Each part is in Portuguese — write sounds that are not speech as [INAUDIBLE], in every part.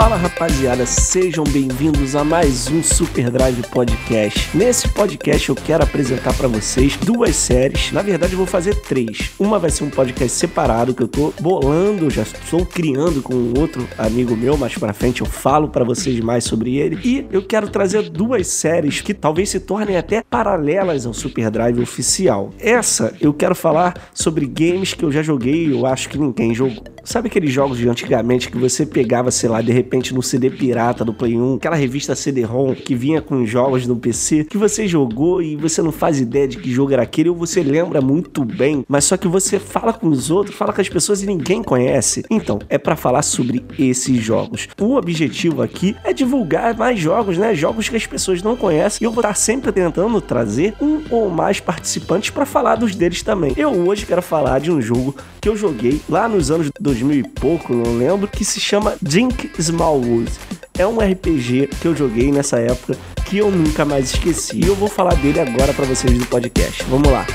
Fala rapaziada, sejam bem-vindos a mais um Super Drive Podcast. Nesse podcast eu quero apresentar para vocês duas séries. Na verdade, eu vou fazer três. Uma vai ser um podcast separado que eu tô bolando, já estou criando com um outro amigo meu. Mais para frente eu falo para vocês mais sobre ele. E eu quero trazer duas séries que talvez se tornem até paralelas ao Super Drive oficial. Essa eu quero falar sobre games que eu já joguei eu acho que ninguém jogou. Sabe aqueles jogos de antigamente que você pegava, sei lá, de repente no CD pirata do Play 1, aquela revista CD-ROM que vinha com jogos no PC, que você jogou e você não faz ideia de que jogo era aquele, ou você lembra muito bem, mas só que você fala com os outros, fala com as pessoas e ninguém conhece. Então, é para falar sobre esses jogos. O objetivo aqui é divulgar mais jogos, né? Jogos que as pessoas não conhecem. E eu vou estar sempre tentando trazer um ou mais participantes para falar dos deles também. Eu hoje quero falar de um jogo que eu joguei lá nos anos 2000 e pouco, não lembro, que se chama Dink Smallwood. É um RPG que eu joguei nessa época que eu nunca mais esqueci. E eu vou falar dele agora para vocês do podcast. Vamos lá.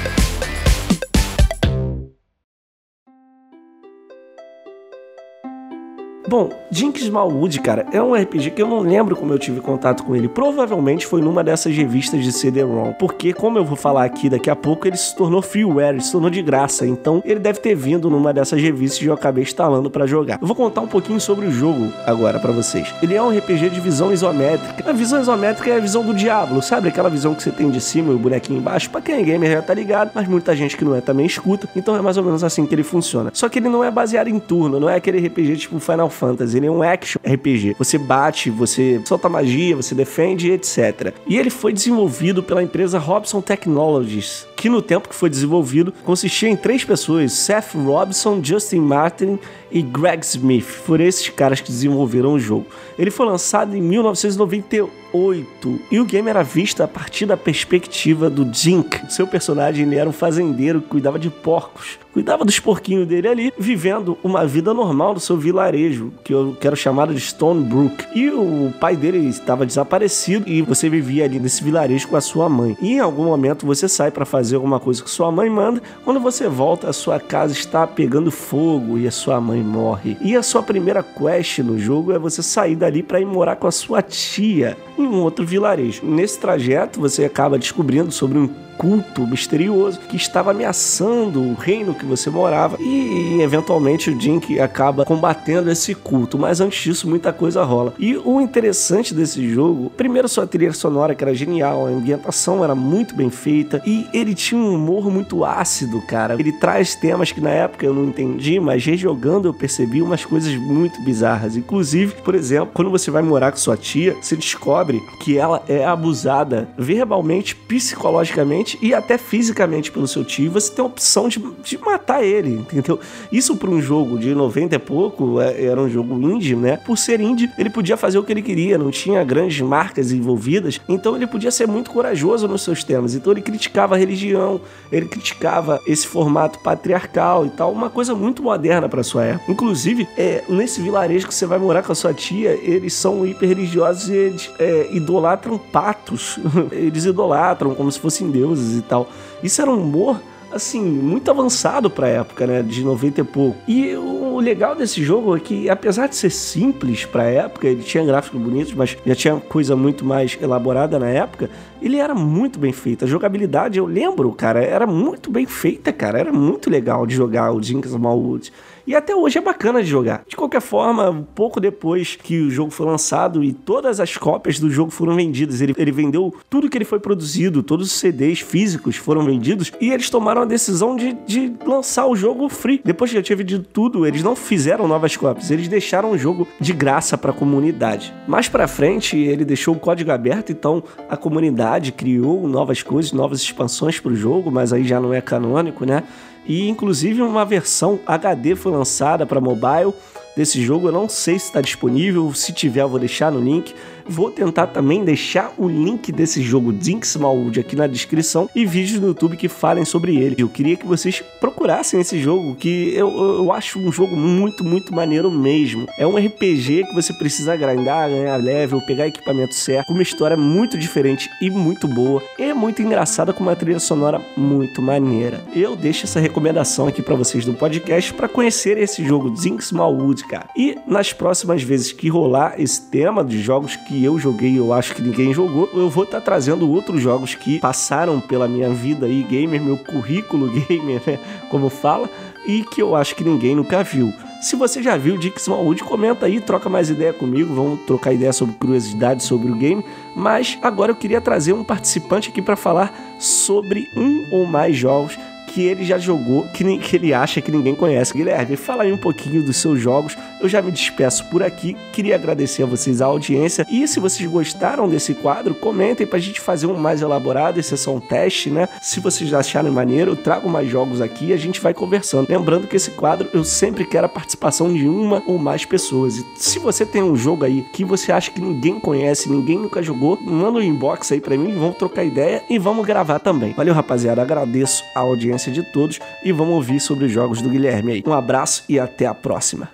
Bom, Jinx Smallwood, cara, é um RPG que eu não lembro como eu tive contato com ele. Provavelmente foi numa dessas revistas de CD-ROM, porque como eu vou falar aqui daqui a pouco, ele se tornou freeware, se tornou de graça. Então, ele deve ter vindo numa dessas revistas e eu acabei instalando para jogar. Eu vou contar um pouquinho sobre o jogo agora para vocês. Ele é um RPG de visão isométrica. A visão isométrica é a visão do diabo, sabe? Aquela visão que você tem de cima e o bonequinho embaixo. Para quem é gamer já tá ligado, mas muita gente que não é também escuta. Então é mais ou menos assim que ele funciona. Só que ele não é baseado em turno, não é aquele RPG tipo Final Fantasy, ele é um action RPG. Você bate, você solta magia, você defende, etc. E ele foi desenvolvido pela empresa Robson Technologies, que no tempo que foi desenvolvido consistia em três pessoas: Seth Robson, Justin Martin e Greg Smith. Foram esses caras que desenvolveram o jogo. Ele foi lançado em 1998 e o game era visto a partir da perspectiva do Jink. Seu personagem ele era um fazendeiro que cuidava de porcos cuidava dos porquinhos dele ali, vivendo uma vida normal no seu vilarejo, que eu quero chamar de Stonebrook. E o pai dele estava desaparecido e você vivia ali nesse vilarejo com a sua mãe. E em algum momento você sai para fazer alguma coisa que sua mãe manda, quando você volta, a sua casa está pegando fogo e a sua mãe morre. E a sua primeira quest no jogo é você sair dali para ir morar com a sua tia em um outro vilarejo. Nesse trajeto você acaba descobrindo sobre um culto misterioso que estava ameaçando o reino que você morava e eventualmente o Jink acaba combatendo esse culto, mas antes disso muita coisa rola. E o interessante desse jogo, primeiro sua trilha sonora que era genial, a ambientação era muito bem feita e ele tinha um humor muito ácido, cara. Ele traz temas que na época eu não entendi, mas rejogando eu percebi umas coisas muito bizarras. Inclusive, por exemplo, quando você vai morar com sua tia, você descobre que ela é abusada verbalmente, psicologicamente e até fisicamente pelo seu tio, você tem a opção de, de matar ele, entendeu? Isso para um jogo de 90 e pouco, é, era um jogo indie, né? Por ser indie, ele podia fazer o que ele queria, não tinha grandes marcas envolvidas, então ele podia ser muito corajoso nos seus temas. Então ele criticava a religião, ele criticava esse formato patriarcal e tal, uma coisa muito moderna para sua época. Inclusive, é, nesse vilarejo que você vai morar com a sua tia, eles são hiper religiosos e eles é, idolatram patos. [LAUGHS] eles idolatram como se fossem deuses e tal. Isso era um humor assim, muito avançado pra época, né? De 90 e pouco. E o legal desse jogo é que, apesar de ser simples pra época, ele tinha gráficos bonitos, mas já tinha coisa muito mais elaborada na época, ele era muito bem feito. A jogabilidade, eu lembro, cara, era muito bem feita, cara. Era muito legal de jogar o Jinx Smallwood. E até hoje é bacana de jogar. De qualquer forma, pouco depois que o jogo foi lançado e todas as cópias do jogo foram vendidas, ele, ele vendeu tudo que ele foi produzido, todos os CDs físicos foram vendidos e eles tomaram a decisão de, de lançar o jogo free. Depois que já tinha vendido tudo, eles não fizeram novas cópias, eles deixaram o jogo de graça para a comunidade. Mais para frente, ele deixou o código aberto, então a comunidade criou novas coisas, novas expansões para o jogo, mas aí já não é canônico, né? E inclusive uma versão HD foi lançada para mobile desse jogo. Eu não sei se está disponível, se tiver eu vou deixar no link. Vou tentar também deixar o link desse jogo Dink Smallwood aqui na descrição e vídeos no YouTube que falem sobre ele. Eu queria que vocês procurassem esse jogo, que eu, eu acho um jogo muito, muito maneiro mesmo. É um RPG que você precisa grindar, ganhar level, pegar equipamento certo, uma história muito diferente e muito boa, e muito engraçada com uma trilha sonora muito maneira. Eu deixo essa recomendação aqui para vocês do podcast para conhecer esse jogo Zinc Smallwood, cara. E nas próximas vezes que rolar esse tema de jogos que eu joguei eu acho que ninguém jogou, eu vou estar tá trazendo outros jogos que passaram pela minha vida aí gamer, meu currículo [LAUGHS] gamer, né, como fala, e que eu acho que ninguém nunca viu. Se você já viu Dixon Wood, comenta aí, troca mais ideia comigo, vamos trocar ideia sobre curiosidades sobre o game. Mas agora eu queria trazer um participante aqui para falar sobre um ou mais jogos que ele já jogou, que, que ele acha que ninguém conhece. Guilherme, fala aí um pouquinho dos seus jogos. Eu já me despeço por aqui. Queria agradecer a vocês a audiência. E se vocês gostaram desse quadro, comentem pra gente fazer um mais elaborado. Esse é só um teste, né? Se vocês acharem maneiro, eu trago mais jogos aqui e a gente vai conversando. Lembrando que esse quadro eu sempre quero a participação de uma ou mais pessoas. E se você tem um jogo aí que você acha que ninguém conhece, ninguém nunca jogou, manda um inbox aí pra mim, vamos trocar ideia e vamos gravar também. Valeu, rapaziada. Agradeço a audiência de todos e vamos ouvir sobre os jogos do Guilherme aí. Um abraço e até a próxima.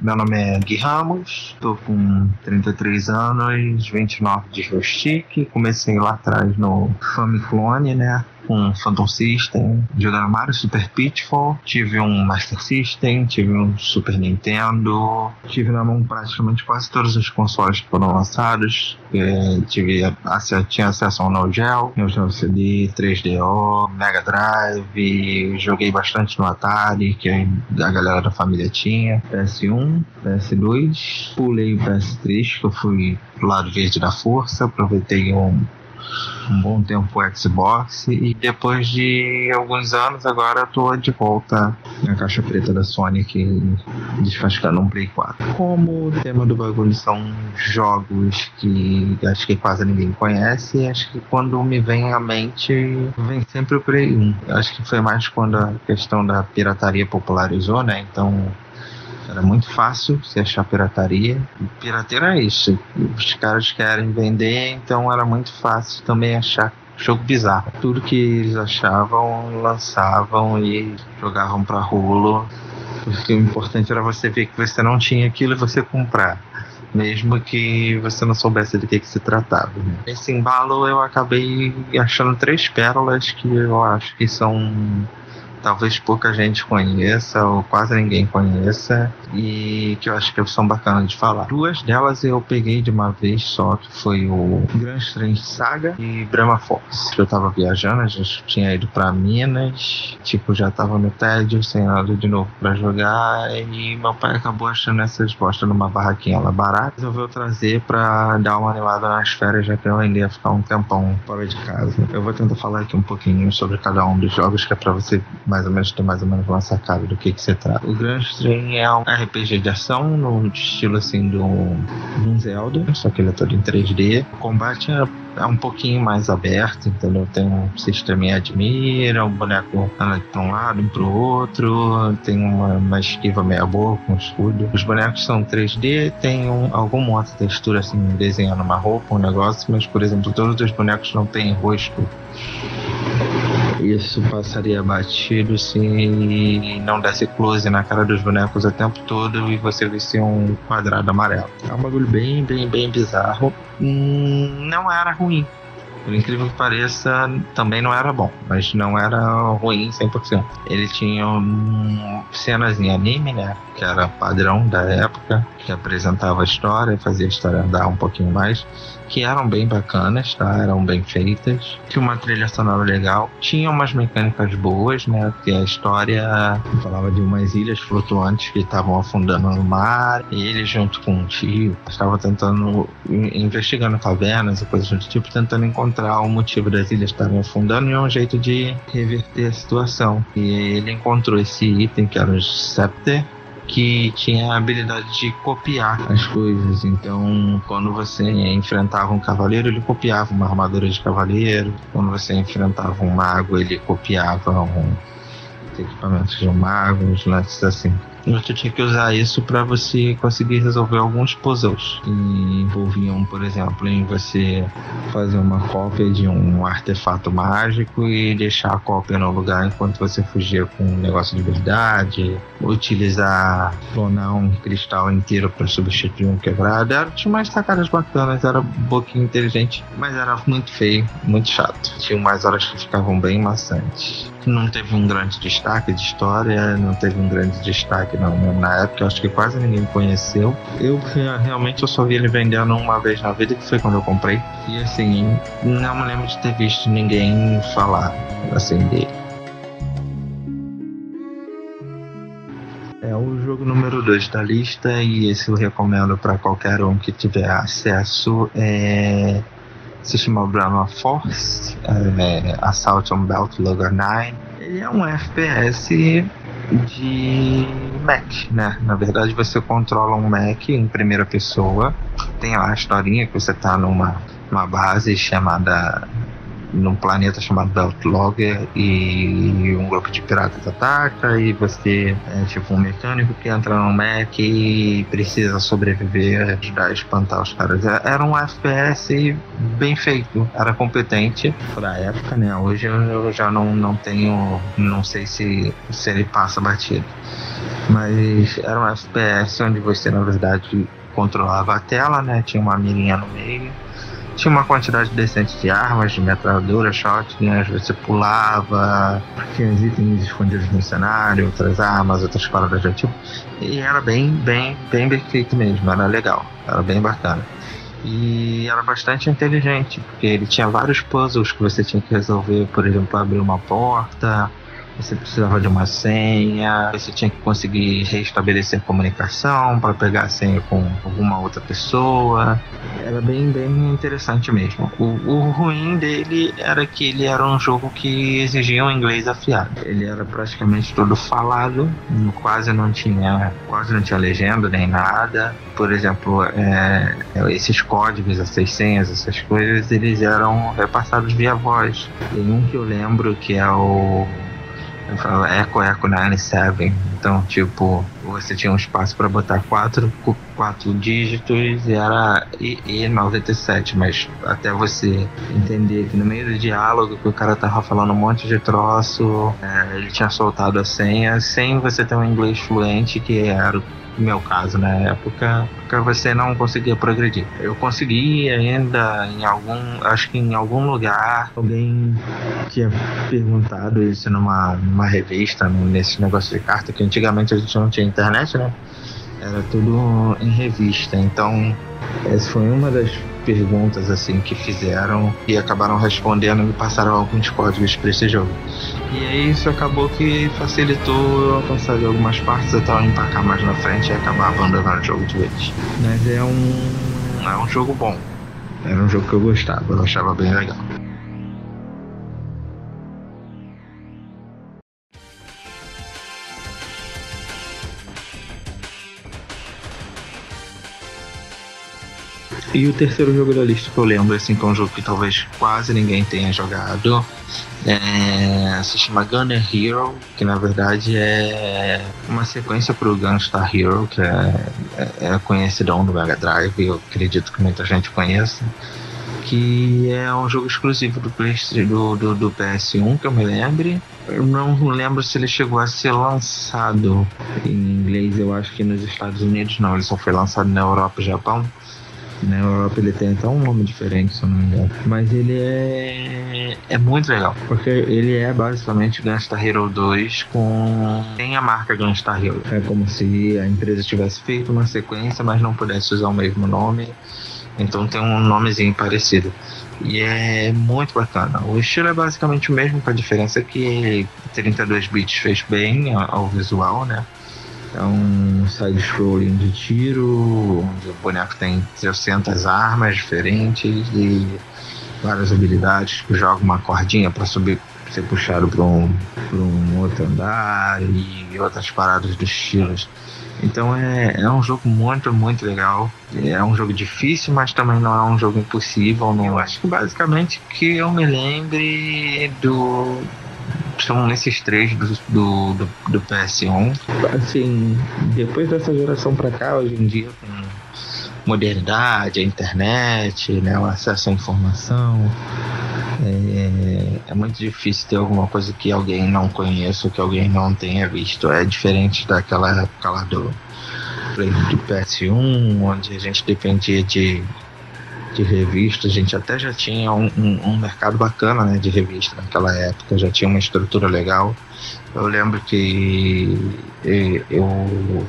Meu nome é Gui Ramos, estou com 33 anos, 29 de joystick. Comecei lá atrás no Famiclone, né? Com Phantom System, jogando Mario Super Pitfall, tive um Master System, tive um Super Nintendo, tive na mão praticamente quase todos os consoles que foram lançados, é, tive tinha acesso ao Neo Geo, Neo CD, 3DO, Mega Drive, joguei bastante no Atari, que a galera da família tinha, PS1, PS2, pulei o PS3, que eu fui pro lado verde da força, aproveitei um um bom tempo o Xbox e depois de alguns anos agora tô de volta na caixa preta da Sony que descascando um Play 4. Como o tema do bagulho são jogos que acho que quase ninguém conhece, acho que quando me vem à mente vem sempre o Play 1. Acho que foi mais quando a questão da pirataria popularizou, né? Então era muito fácil se achar pirataria. Pirateira é isso. Os caras querem vender, então era muito fácil também achar jogo bizarro. Tudo que eles achavam, lançavam e jogavam para rolo. Porque o importante era você ver que você não tinha aquilo e você comprar. Mesmo que você não soubesse do que, que se tratava. Né? Nesse embalo eu acabei achando três pérolas que eu acho que são talvez pouca gente conheça ou quase ninguém conheça e que eu acho que são bacanas de falar. Duas delas eu peguei de uma vez só, que foi o Grand Strange Saga e Brahma Force. Eu tava viajando, já tinha ido para Minas, tipo, já tava no tédio, sem nada de novo para jogar e meu pai acabou achando essas bostas numa barraquinha lá barata. Resolveu trazer para dar uma animada nas férias, já que eu ainda ia ficar um tempão fora de casa. Eu vou tentar falar aqui um pouquinho sobre cada um dos jogos, que é pra você mais ou menos ter mais ou menos uma sacada do que que se trata. O Grand Strain é um RPG de ação no estilo assim do, do Zelda, só que ele é todo em 3D. O combate é é um pouquinho mais aberto, entendeu? Tem um sistema admira, um boneco anda para um lado, um para o outro, tem uma, uma esquiva meia boa com escudo. Os bonecos são 3D, tem um, alguma outra textura assim, desenhando uma roupa, um negócio, mas por exemplo, todos os bonecos não têm rosto isso passaria batido se não desse close na cara dos bonecos o tempo todo e você visse um quadrado amarelo. É um bagulho bem, bem, bem bizarro. Hum, não era ruim. Por incrível que pareça, também não era bom, mas não era ruim 100%. Ele tinha um, cenas em anime, né? Que era padrão da época, que apresentava a história, fazia a história andar um pouquinho mais que eram bem bacanas, tá? Eram bem feitas. Tinha uma trilha sonora legal. Tinha umas mecânicas boas, né? Porque a história falava de umas ilhas flutuantes que estavam afundando no mar. E ele, junto com um tio, estava tentando, investigando cavernas e coisas do tipo, tentando encontrar o motivo das ilhas estarem afundando e um jeito de reverter a situação. E ele encontrou esse item que era o Scepter que tinha a habilidade de copiar as coisas. Então, quando você enfrentava um cavaleiro, ele copiava uma armadura de cavaleiro. Quando você enfrentava um mago, ele copiava um equipamentos de um mago, uns lances assim. Você tinha que usar isso para você conseguir resolver alguns puzzles que envolviam, por exemplo, em você fazer uma cópia de um artefato mágico e deixar a cópia no lugar enquanto você fugia com um negócio de verdade, utilizar clonar um cristal inteiro para substituir um quebrado. Era, tinha umas sacadas bacanas, era um pouquinho inteligente, mas era muito feio, muito chato. Tinha umas horas que ficavam bem maçantes não teve um grande destaque de história, não teve um grande destaque não, na época, acho que quase ninguém conheceu. Eu realmente eu só vi ele vendendo uma vez na vida, que foi quando eu comprei. E assim, não me lembro de ter visto ninguém falar assim dele. É o jogo número 2 da lista e esse eu recomendo para qualquer um que tiver acesso. É se chama Brahma Force, é, Assault on Belt Lugger 9. Ele é um FPS de Mac, né? Na verdade, você controla um Mac em primeira pessoa. Tem lá a historinha que você está numa uma base chamada num planeta chamado Beltlogger e um grupo de piratas ataca e você é tipo um mecânico que entra no Mac e precisa sobreviver, ajudar a espantar os caras. Era um FPS bem feito, era competente pra época, né? Hoje eu já não, não tenho, não sei se, se ele passa batido. Mas era um FPS onde você na verdade controlava a tela, né? Tinha uma mirinha no meio tinha uma quantidade decente de armas, de metralhadora, shotguns, você pulava, tinha itens escondidos no cenário, outras armas, outras paradas de tipo. E era bem, bem, bem bem feito mesmo, era legal, era bem bacana. E era bastante inteligente, porque ele tinha vários puzzles que você tinha que resolver, por exemplo, abrir uma porta, você precisava de uma senha, você tinha que conseguir restabelecer a comunicação para pegar a senha com alguma outra pessoa. Era bem, bem interessante mesmo. O, o ruim dele era que ele era um jogo que exigia um inglês afiado. Ele era praticamente todo falado, quase não tinha, quase não tinha legenda nem nada. Por exemplo, é, esses códigos, essas senhas, essas coisas, eles eram repassados via voz. Tem um que eu lembro que é o eu falo Eco Eco 97. Então, tipo, você tinha um espaço para botar quatro, quatro dígitos e era e, 97, mas até você entender que no meio do diálogo que o cara tava falando um monte de troço, é, ele tinha soltado a senha sem você ter um inglês fluente, que era o meu caso, na época, porque você não conseguia progredir. Eu consegui ainda em algum, acho que em algum lugar, alguém tinha perguntado isso numa, numa revista, nesse negócio de carta, que antigamente a gente não tinha internet, né? Era tudo em revista, então essa foi uma das perguntas assim que fizeram e acabaram respondendo e passaram alguns códigos para esse jogo. E aí isso acabou que facilitou alcançar de algumas partes até eu empacar mais na frente e acabar abandonando o jogo de vez. Mas é um é um jogo bom. Era um jogo que eu gostava, eu achava bem legal. E o terceiro jogo da lista que eu lembro, assim, que é um jogo que talvez quase ninguém tenha jogado, é, se chama Gunner Hero, que na verdade é uma sequência para o Gunstar Hero, que é, é, é conhecidão do Mega Drive, eu acredito que muita gente conheça que é um jogo exclusivo do, do, do, do, PS1, que eu me lembre. Não lembro se ele chegou a ser lançado em inglês, eu acho que nos Estados Unidos não, ele só foi lançado na Europa e Japão. Na Europa ele tem até um nome diferente, se eu não me engano. Mas ele é, é muito legal, porque ele é basicamente Gunstar Hero 2 com. tem a marca Gunstar Hero. É como se a empresa tivesse feito uma sequência, mas não pudesse usar o mesmo nome. Então tem um nomezinho parecido. E é muito bacana. O estilo é basicamente o mesmo, com a diferença que 32 bits fez bem ao visual, né? É um side-scrolling de tiro, onde o boneco tem 300 armas diferentes e várias habilidades. Joga uma cordinha para subir, ser puxado para um, um outro andar e outras paradas dos tiros. Então é, é um jogo muito, muito legal. É um jogo difícil, mas também não é um jogo impossível. Não. Eu acho que basicamente que eu me lembre do são nesses três do, do, do, do PS1. Assim, depois dessa geração pra cá, hoje em dia, com modernidade, a internet, né, o acesso à informação, é, é, muito difícil ter alguma coisa que alguém não conheça ou que alguém não tenha visto. É diferente daquela época lá do, do PS1, onde a gente dependia de de revista, a gente até já tinha um, um, um, mercado bacana né, de revista naquela época, já tinha uma estrutura legal. Eu lembro que eu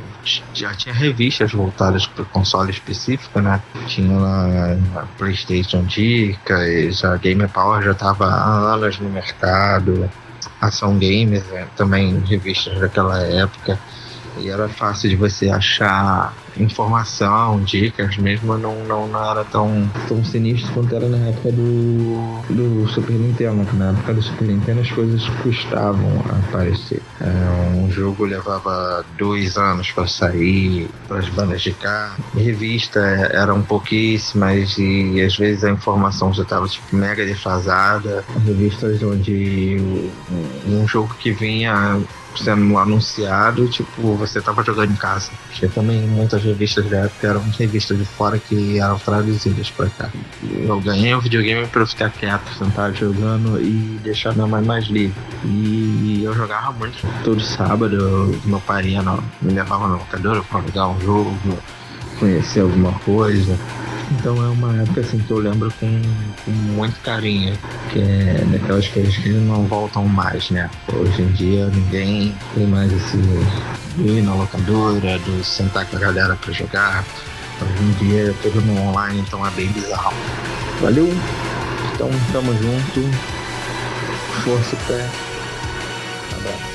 já tinha revistas voltadas para o console específico, né? Tinha a PlayStation Dicas, a Game Power já estava há anos no mercado, Ação Games né? também revistas daquela época. E era fácil de você achar informação, dicas mesmo, não, não, não era tão, tão sinistro quanto era na época do, do Super Nintendo. Na época do Super Nintendo as coisas custavam a aparecer. É, um jogo levava dois anos para sair para as bandas de cá. Revista eram pouquíssimas e às vezes a informação já estava tipo, mega defasada. Revistas onde um jogo que vinha sendo anunciado, tipo, você tava jogando em casa. Tinha também muitas revistas da época eram revistas de fora que eram traduzidas pra cá. Eu ganhei o um videogame pra eu ficar quieto, sentar jogando e deixar minha mãe mais livre. E eu jogava muito. Todo sábado meu pai ia, me levava na locadora pra jogar um jogo, conhecer alguma coisa. Então é uma época assim que eu lembro com, com muito carinho, que é daquelas coisas que não voltam mais, né? Hoje em dia ninguém tem mais esse ir na locadora, do sentar com a galera para jogar. Hoje em dia é tudo no online, então é bem bizarro. Valeu! Então tamo junto. Força pé. Abraço.